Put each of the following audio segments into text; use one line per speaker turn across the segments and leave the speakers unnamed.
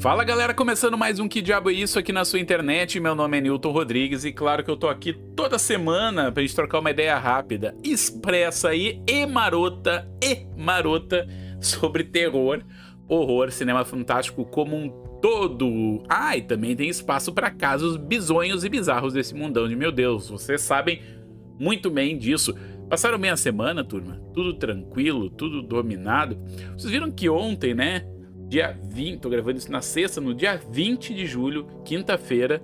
Fala galera, começando mais um Que Diabo é Isso aqui na sua internet. Meu nome é Newton Rodrigues e claro que eu tô aqui toda semana pra gente trocar uma ideia rápida, expressa aí e marota e marota sobre terror, horror, cinema fantástico como um todo. Ah, e também tem espaço para casos bizonhos e bizarros desse mundão de meu Deus. Vocês sabem muito bem disso. Passaram bem a semana, turma? Tudo tranquilo, tudo dominado. Vocês viram que ontem, né? Dia 20, tô gravando isso na sexta, no dia 20 de julho, quinta-feira,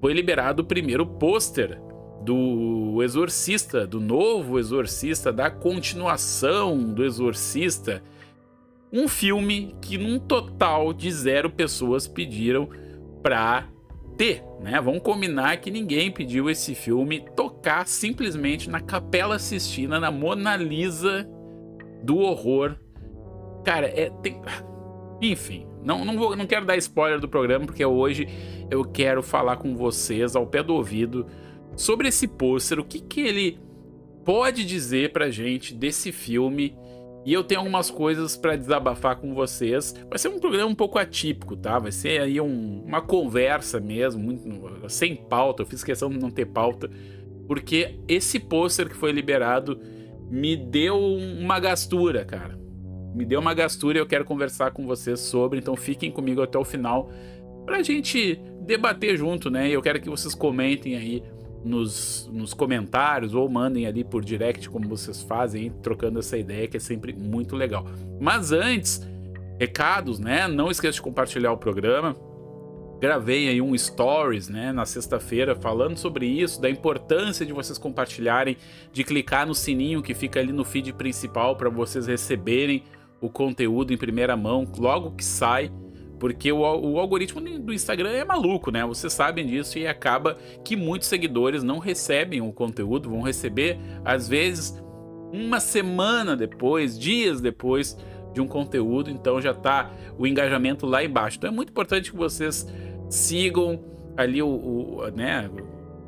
foi liberado o primeiro pôster do Exorcista, do novo Exorcista, da continuação do Exorcista. Um filme que num total de zero pessoas pediram pra ter, né? Vamos combinar que ninguém pediu esse filme tocar simplesmente na Capela Sistina, na Mona Lisa do horror. Cara, é tem enfim, não, não, vou, não quero dar spoiler do programa, porque hoje eu quero falar com vocês ao pé do ouvido sobre esse pôster, o que, que ele pode dizer pra gente desse filme. E eu tenho algumas coisas para desabafar com vocês. Vai ser um programa um pouco atípico, tá? Vai ser aí um, uma conversa mesmo, muito, sem pauta. Eu fiz questão de não ter pauta, porque esse pôster que foi liberado me deu uma gastura, cara me deu uma gastura e eu quero conversar com vocês sobre, então fiquem comigo até o final pra gente debater junto, né? Eu quero que vocês comentem aí nos, nos comentários ou mandem ali por direct, como vocês fazem, trocando essa ideia que é sempre muito legal. Mas antes, recados, né? Não esqueça de compartilhar o programa. Gravei aí um stories, né, na sexta-feira falando sobre isso, da importância de vocês compartilharem, de clicar no sininho que fica ali no feed principal para vocês receberem o conteúdo em primeira mão logo que sai, porque o, o, algoritmo do Instagram é maluco, né? Vocês sabem disso e acaba que muitos seguidores não recebem o conteúdo, vão receber às vezes uma semana depois, dias depois de um conteúdo, então já tá o engajamento lá embaixo. Então é muito importante que vocês sigam ali o, o né,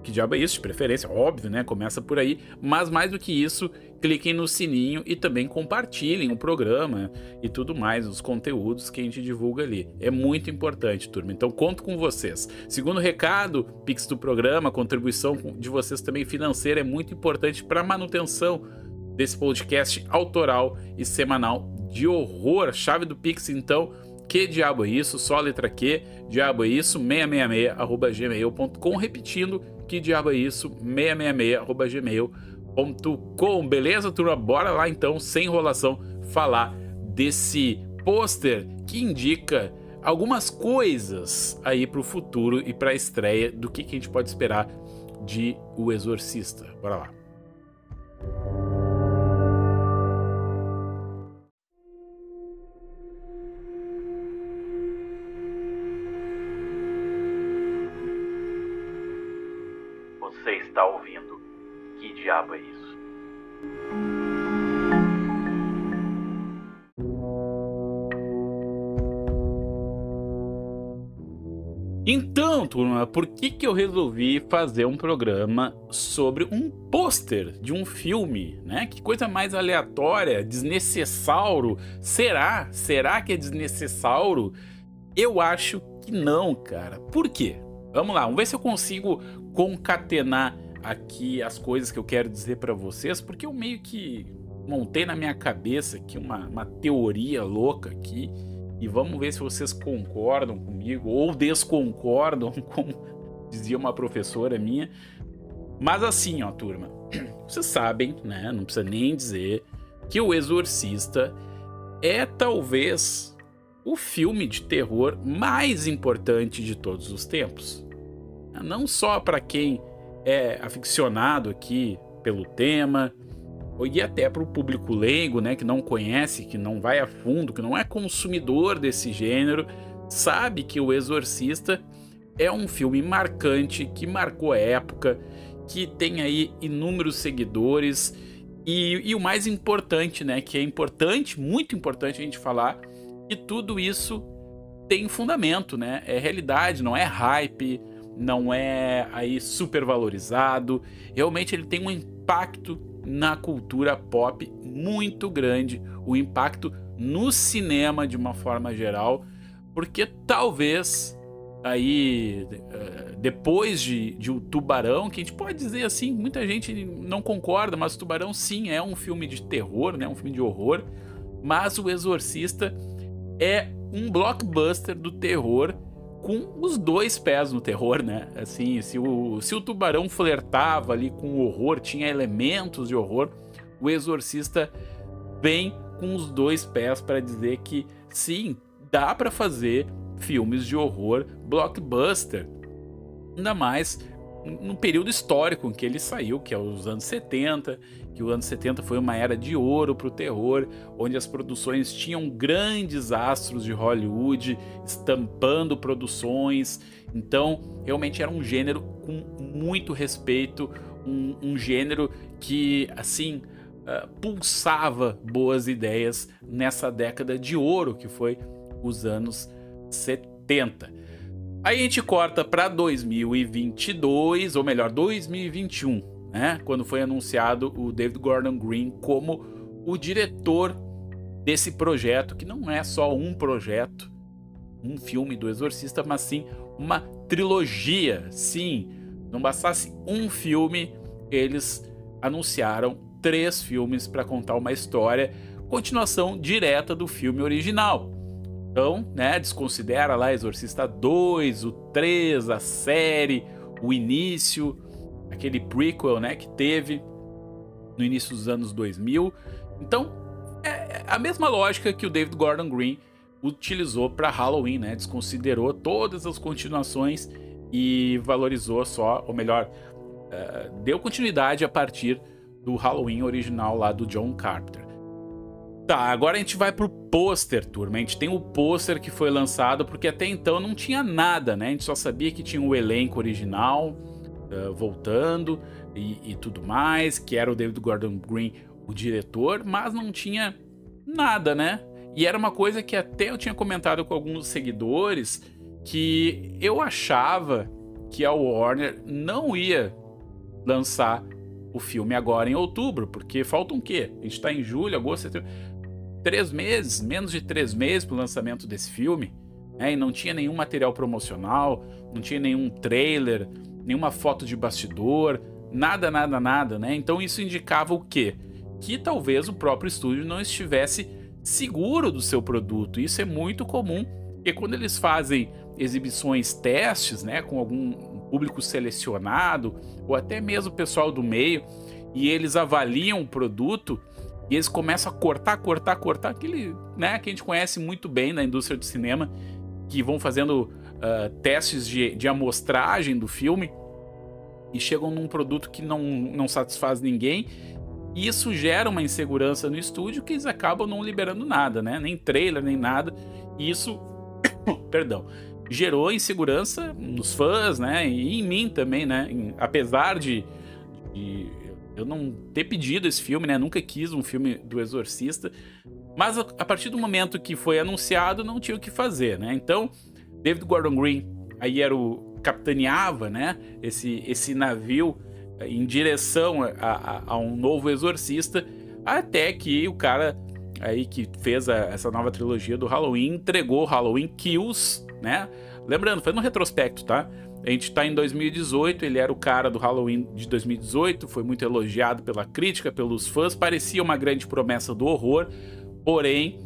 que diabo é isso, de preferência, óbvio, né? Começa por aí. Mas mais do que isso, cliquem no sininho e também compartilhem o programa e tudo mais, os conteúdos que a gente divulga ali. É muito importante, turma. Então conto com vocês. Segundo recado, Pix do programa, contribuição de vocês também financeira é muito importante para a manutenção desse podcast autoral e semanal de horror. Chave do Pix, então que diabo é isso? Só a letra Q, diabo é isso, 666 arroba gmail.com, repetindo, que diabo é isso, 666 arroba gmail.com, beleza, turma? Bora lá então, sem enrolação, falar desse pôster que indica algumas coisas aí para o futuro e para a estreia do que, que a gente pode esperar de O Exorcista. Bora lá.
Diabo é isso?
Então, turma, por que, que eu resolvi fazer um programa sobre um pôster de um filme, né? Que coisa mais aleatória, desnecessário. Será? Será que é desnecessário? Eu acho que não, cara. Por quê? Vamos lá, vamos ver se eu consigo concatenar aqui as coisas que eu quero dizer para vocês, porque eu meio que montei na minha cabeça aqui uma, uma teoria louca aqui e vamos ver se vocês concordam comigo ou desconcordam, como dizia uma professora minha. Mas assim, ó, turma, vocês sabem, né? Não precisa nem dizer que O Exorcista é talvez o filme de terror mais importante de todos os tempos. Não só para quem é aficionado aqui pelo tema, e até para o público leigo, né, que não conhece, que não vai a fundo, que não é consumidor desse gênero, sabe que O Exorcista é um filme marcante, que marcou a época, que tem aí inúmeros seguidores e, e o mais importante, né, que é importante, muito importante a gente falar, que tudo isso tem fundamento, né, é realidade, não é hype, não é aí super valorizado. Realmente ele tem um impacto na cultura pop muito grande, o impacto no cinema de uma forma geral, porque talvez aí eh, depois de, de O Tubarão, que a gente pode dizer assim, muita gente não concorda, mas O Tubarão sim é um filme de terror, né, um filme de horror, mas O Exorcista é um blockbuster do terror com os dois pés no terror, né? Assim, se o, se o Tubarão flertava ali com o horror, tinha elementos de horror, o Exorcista vem com os dois pés para dizer que sim, dá para fazer filmes de horror blockbuster. Ainda mais no período histórico em que ele saiu, que é os anos 70, que os anos 70 foi uma era de ouro para o terror, onde as produções tinham grandes astros de Hollywood estampando produções. Então, realmente era um gênero com muito respeito, um, um gênero que, assim, uh, pulsava boas ideias nessa década de ouro que foi os anos 70. Aí a gente corta para 2022, ou melhor, 2021, né? Quando foi anunciado o David Gordon Green como o diretor desse projeto, que não é só um projeto, um filme do Exorcista, mas sim uma trilogia. Sim, não bastasse um filme, eles anunciaram três filmes para contar uma história, continuação direta do filme original. Então, né, desconsidera lá Exorcista 2, o 3, a série, o início, aquele prequel, né, que teve no início dos anos 2000. Então, é a mesma lógica que o David Gordon Green utilizou para Halloween, né? Desconsiderou todas as continuações e valorizou só, ou melhor, uh, deu continuidade a partir do Halloween original lá do John Carpenter. Tá, agora a gente vai pro pôster, turma. A gente tem o pôster que foi lançado, porque até então não tinha nada, né? A gente só sabia que tinha o elenco original uh, voltando e, e, tudo mais, que era o David Gordon Green, o diretor, mas não tinha nada, né? E era uma coisa que até eu tinha comentado com alguns seguidores que eu achava que a Warner não ia lançar o filme agora em outubro, porque faltam o quê? A gente tá em julho, agosto, setembro três meses, menos de três meses para o lançamento desse filme, né? e não tinha nenhum material promocional, não tinha nenhum trailer, nenhuma foto de bastidor, nada, nada, nada, né? Então isso indicava o quê? Que talvez o próprio estúdio não estivesse seguro do seu produto. Isso é muito comum, e quando eles fazem exibições testes, né, com algum público selecionado ou até mesmo pessoal do meio, e eles avaliam o produto, e eles começam a cortar, cortar, cortar, aquele, né, que a gente conhece muito bem na indústria do cinema, que vão fazendo uh, testes de, de amostragem do filme e chegam num produto que não, não satisfaz ninguém. E isso gera uma insegurança no estúdio que eles acabam não liberando nada, né? Nem trailer, nem nada. E isso, perdão, gerou insegurança nos fãs, né? E em mim também, né? Em, apesar de, de eu não ter pedido esse filme, né? Nunca quis um filme do Exorcista. Mas a, partir do momento que foi anunciado, não tinha o que fazer, né? Então, David Gordon Green aí era o capitaneava, né? Esse, esse navio em direção a, a, a, um novo exorcista, até que o cara aí que fez a, essa nova trilogia do Halloween entregou Halloween Kills, né? Lembrando, foi no retrospecto, tá? A gente está em 2018, ele era o cara do Halloween de 2018, foi muito elogiado pela crítica, pelos fãs, parecia uma grande promessa do horror, porém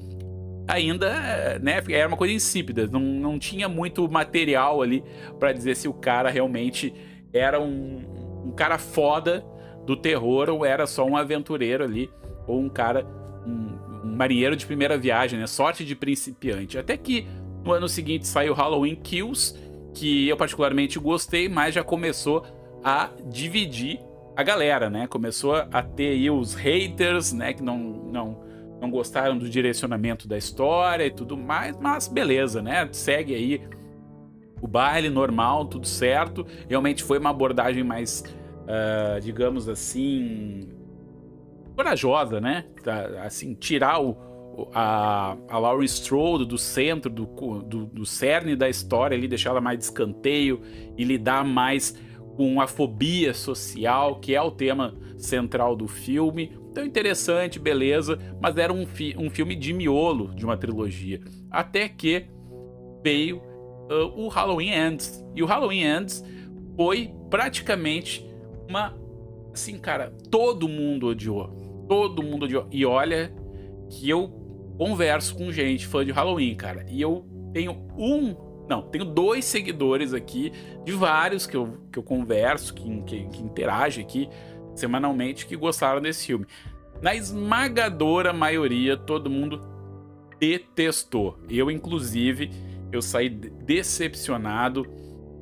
ainda né, era uma coisa insípida, não, não tinha muito material ali para dizer se o cara realmente era um, um, cara foda do terror ou era só um aventureiro ali, ou um cara, um, um marinheiro de primeira viagem, né? Sorte de principiante. Até que no ano seguinte saiu Halloween Kills que eu particularmente gostei, mas já começou a dividir a galera, né? Começou a ter aí os haters, né? Que não, não, não gostaram do direcionamento da história e tudo mais, mas beleza, né? Segue aí o baile normal, tudo certo. Realmente foi uma abordagem mais, uh, digamos assim, corajosa, né? Assim, tirar o, a, a Strode do centro, do, do, do cerne da história ali, deixar ela mais de escanteio e lidar mais com a fobia social, que é o tema central do filme. Então interessante, beleza, mas era um, fi um filme de miolo de uma trilogia. Até que veio uh, o Halloween Ends. E o Halloween Ends foi praticamente uma. Assim, cara, todo mundo odiou. Todo mundo odiou. E olha que eu converso com gente fã de Halloween, cara. E eu tenho um. Não, tenho dois seguidores aqui, de vários que eu, que eu converso, que, que, que interagem aqui semanalmente, que gostaram desse filme. Na esmagadora maioria, todo mundo detestou. Eu, inclusive, eu saí decepcionado.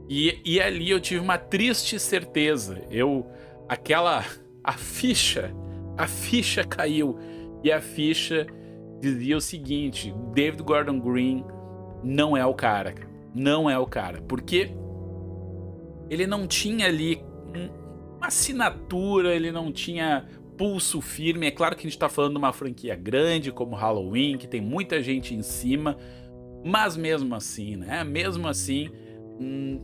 E, e ali eu tive uma triste certeza. Eu. Aquela. A ficha. A ficha caiu. E a ficha dizia o seguinte: David Gordon Green não é o cara. Não é o cara. Porque ele não tinha ali uma assinatura, ele não tinha pulso firme. É claro que a gente está falando de uma franquia grande como Halloween, que tem muita gente em cima, mas mesmo assim, né? Mesmo assim, hum,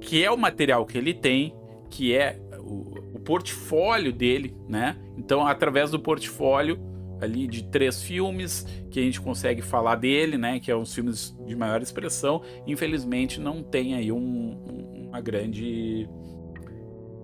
que é o material que ele tem, que é o, o portfólio dele, né? Então, através do portfólio ali de três filmes que a gente consegue falar dele, né? Que é os filmes de maior expressão. Infelizmente, não tem aí um, uma grande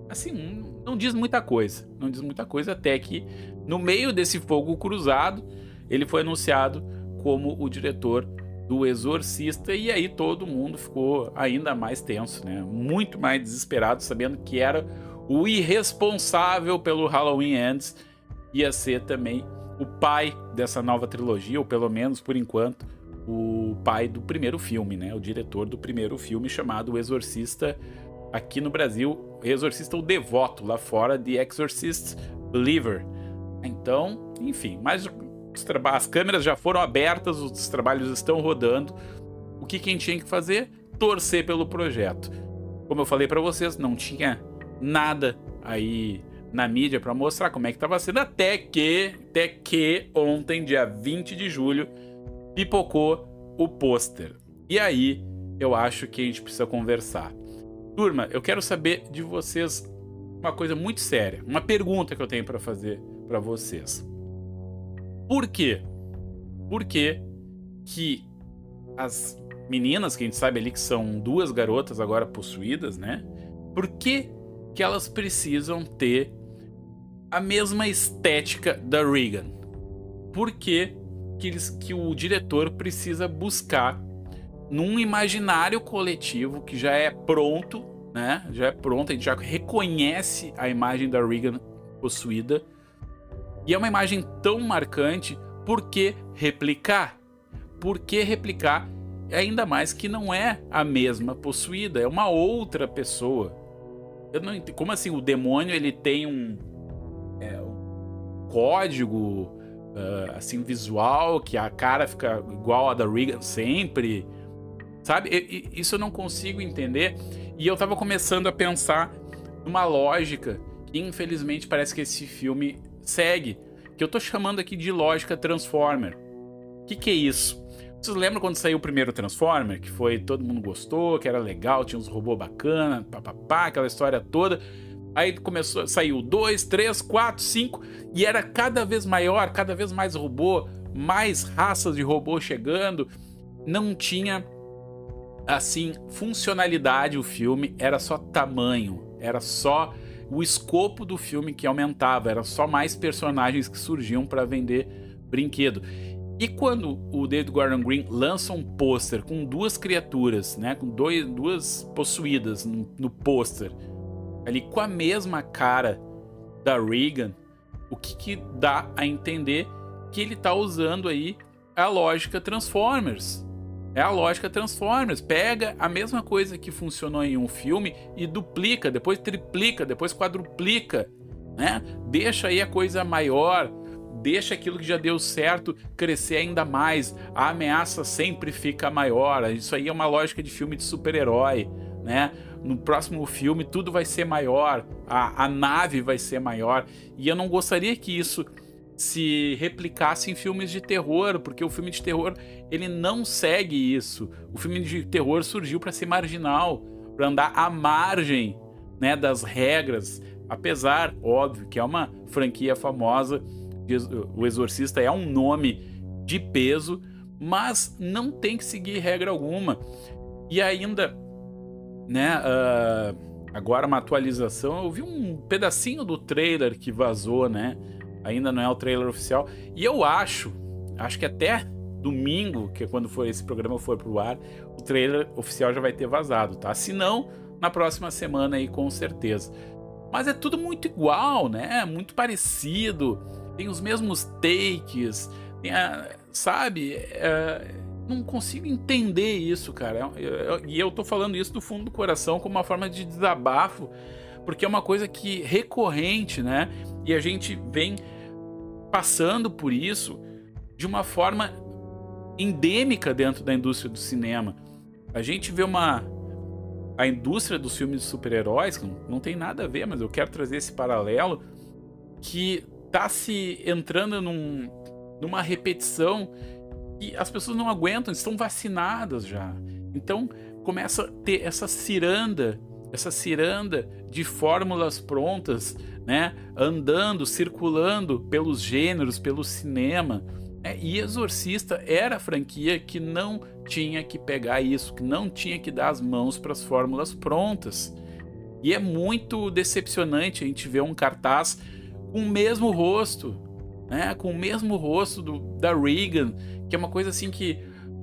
assim, não diz muita coisa. Não diz muita coisa, até que no meio desse fogo cruzado, ele foi anunciado como o diretor do Exorcista, e aí todo mundo ficou ainda mais tenso, né? Muito mais desesperado, sabendo que era o irresponsável pelo Halloween Ends, ia ser também o pai dessa nova trilogia, ou pelo menos por enquanto, o pai do primeiro filme, né? O diretor do primeiro filme chamado O Exorcista aqui no Brasil, Exorcista o Devoto, lá fora The Exorcist Believer. Então, enfim, mas as câmeras já foram abertas, os trabalhos estão rodando. O que quem tinha que fazer? Torcer pelo projeto. Como eu falei para vocês, não tinha nada aí na mídia para mostrar como é que estava sendo, até que, até que ontem, dia 20 de julho, pipocou o pôster. E aí, eu acho que a gente precisa conversar. Turma, eu quero saber de vocês uma coisa muito séria, uma pergunta que eu tenho para fazer para vocês. Por quê? Por que que as meninas, que a gente sabe ali que são duas garotas agora possuídas, né? Por que que elas precisam ter a mesma estética da Regan? Por que eles, que o diretor precisa buscar num imaginário coletivo que já é pronto, né? Já é pronto, a gente já reconhece a imagem da Regan possuída. E é uma imagem tão marcante, por que replicar? Por que replicar? Ainda mais que não é a mesma possuída, é uma outra pessoa. Eu não como assim o demônio ele tem um, é, código uh, assim visual que a cara fica igual a da Regan sempre? Sabe? Isso eu não consigo entender. E eu tava começando a pensar numa lógica que infelizmente parece que esse filme segue, que eu tô chamando aqui de lógica Transformer. O que, que é isso? Vocês lembram quando saiu o primeiro Transformer? Que foi todo mundo gostou, que era legal, tinha uns robôs bacana, papapá, aquela história toda. Aí começou, saiu 2, 3, 4, 5 e era cada vez maior, cada vez mais robô, mais raças de robô chegando. Não tinha assim, funcionalidade o filme era só tamanho, era só o escopo do filme que aumentava, era só mais personagens que surgiam para vender brinquedo. E quando o David Gordon Green lança um pôster com duas criaturas, né, com dois, duas possuídas no, no pôster, ali com a mesma cara da Regan, o que, que dá a entender que ele está usando aí a lógica Transformers. É a lógica Transformers. Pega a mesma coisa que funcionou em um filme e duplica, depois triplica, depois quadruplica, né? Deixa aí a coisa maior, deixa aquilo que já deu certo crescer ainda mais. A ameaça sempre fica maior. Isso aí é uma lógica de filme de super-herói, né? No próximo filme tudo vai ser maior, a, a nave vai ser maior. E eu não gostaria que isso se replicasse em filmes de terror, porque o filme de terror ele não segue isso. O filme de terror surgiu para ser marginal, para andar à margem, né, das regras, apesar, óbvio, que é uma franquia famosa, o Exorcista é um nome de peso, mas não tem que seguir regra alguma. E ainda, né, uh, agora uma atualização, eu vi um pedacinho do trailer que vazou, né? Ainda não é o trailer oficial. E eu acho, acho que até domingo, que é quando for esse programa for pro ar, o trailer oficial já vai ter vazado, tá? Se não, na próxima semana aí com certeza. Mas é tudo muito igual, né? Muito parecido. Tem os mesmos takes. A, sabe? É, não consigo entender isso, cara. E eu tô falando isso do fundo do coração como uma forma de desabafo, porque é uma coisa que recorrente, né? E a gente vem passando por isso de uma forma endêmica dentro da indústria do cinema. A gente vê uma a indústria dos filmes de super-heróis, que não tem nada a ver, mas eu quero trazer esse paralelo, que tá se entrando num, numa repetição e as pessoas não aguentam, estão vacinadas já. Então começa a ter essa ciranda, essa ciranda de fórmulas prontas, né, andando, circulando pelos gêneros, pelo cinema é, e Exorcista era a franquia que não tinha que pegar isso, que não tinha que dar as mãos para as fórmulas prontas. E é muito decepcionante a gente ver um cartaz com o mesmo rosto, né? com o mesmo rosto do, da Reagan, que é uma coisa assim que,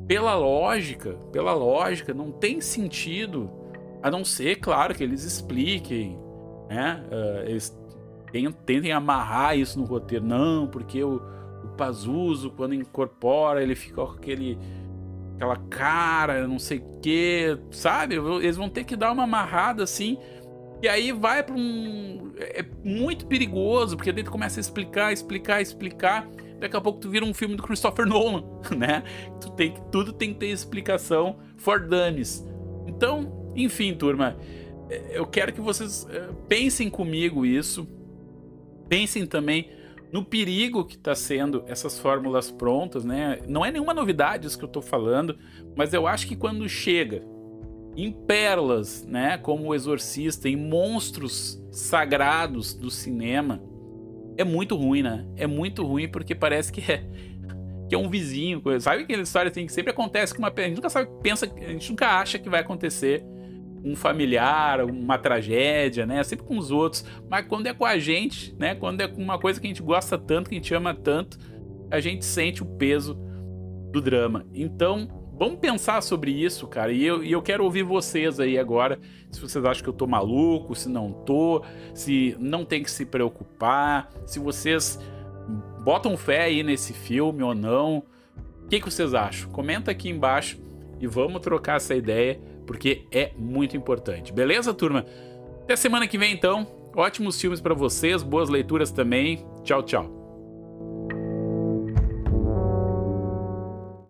pela lógica, pela lógica, não tem sentido, a não ser, claro, que eles expliquem, né? Uh, eles tentem amarrar isso no roteiro. Não, porque o o Pazuzu, quando incorpora, ele fica com aquele aquela cara, não sei o que, sabe? Eles vão ter que dar uma amarrada assim. E aí vai para um. É muito perigoso, porque tu começa a explicar, explicar, explicar. Daqui a pouco tu vira um filme do Christopher Nolan, né? Tu tem, tudo tem que ter explicação for dummies. Então, enfim, turma, é, eu quero que vocês é, pensem comigo isso. Pensem também no perigo que está sendo essas fórmulas prontas, né? Não é nenhuma novidade isso que eu estou falando, mas eu acho que quando chega em pérolas, né, como o Exorcista, em monstros sagrados do cinema, é muito ruim, né? É muito ruim porque parece que é que é um vizinho, sabe aquela história assim que sempre acontece com uma a gente nunca sabe, pensa, a gente nunca acha que vai acontecer um familiar, uma tragédia, né? Sempre com os outros. Mas quando é com a gente, né? Quando é com uma coisa que a gente gosta tanto, que a gente ama tanto, a gente sente o peso do drama. Então, vamos pensar sobre isso, cara. E eu, e eu quero ouvir vocês aí agora. Se vocês acham que eu tô maluco, se não tô, se não tem que se preocupar, se vocês botam fé aí nesse filme ou não. O que, que vocês acham? Comenta aqui embaixo e vamos trocar essa ideia porque é muito importante. Beleza, turma? Até semana que vem, então. Ótimos filmes para vocês, boas leituras também. Tchau, tchau.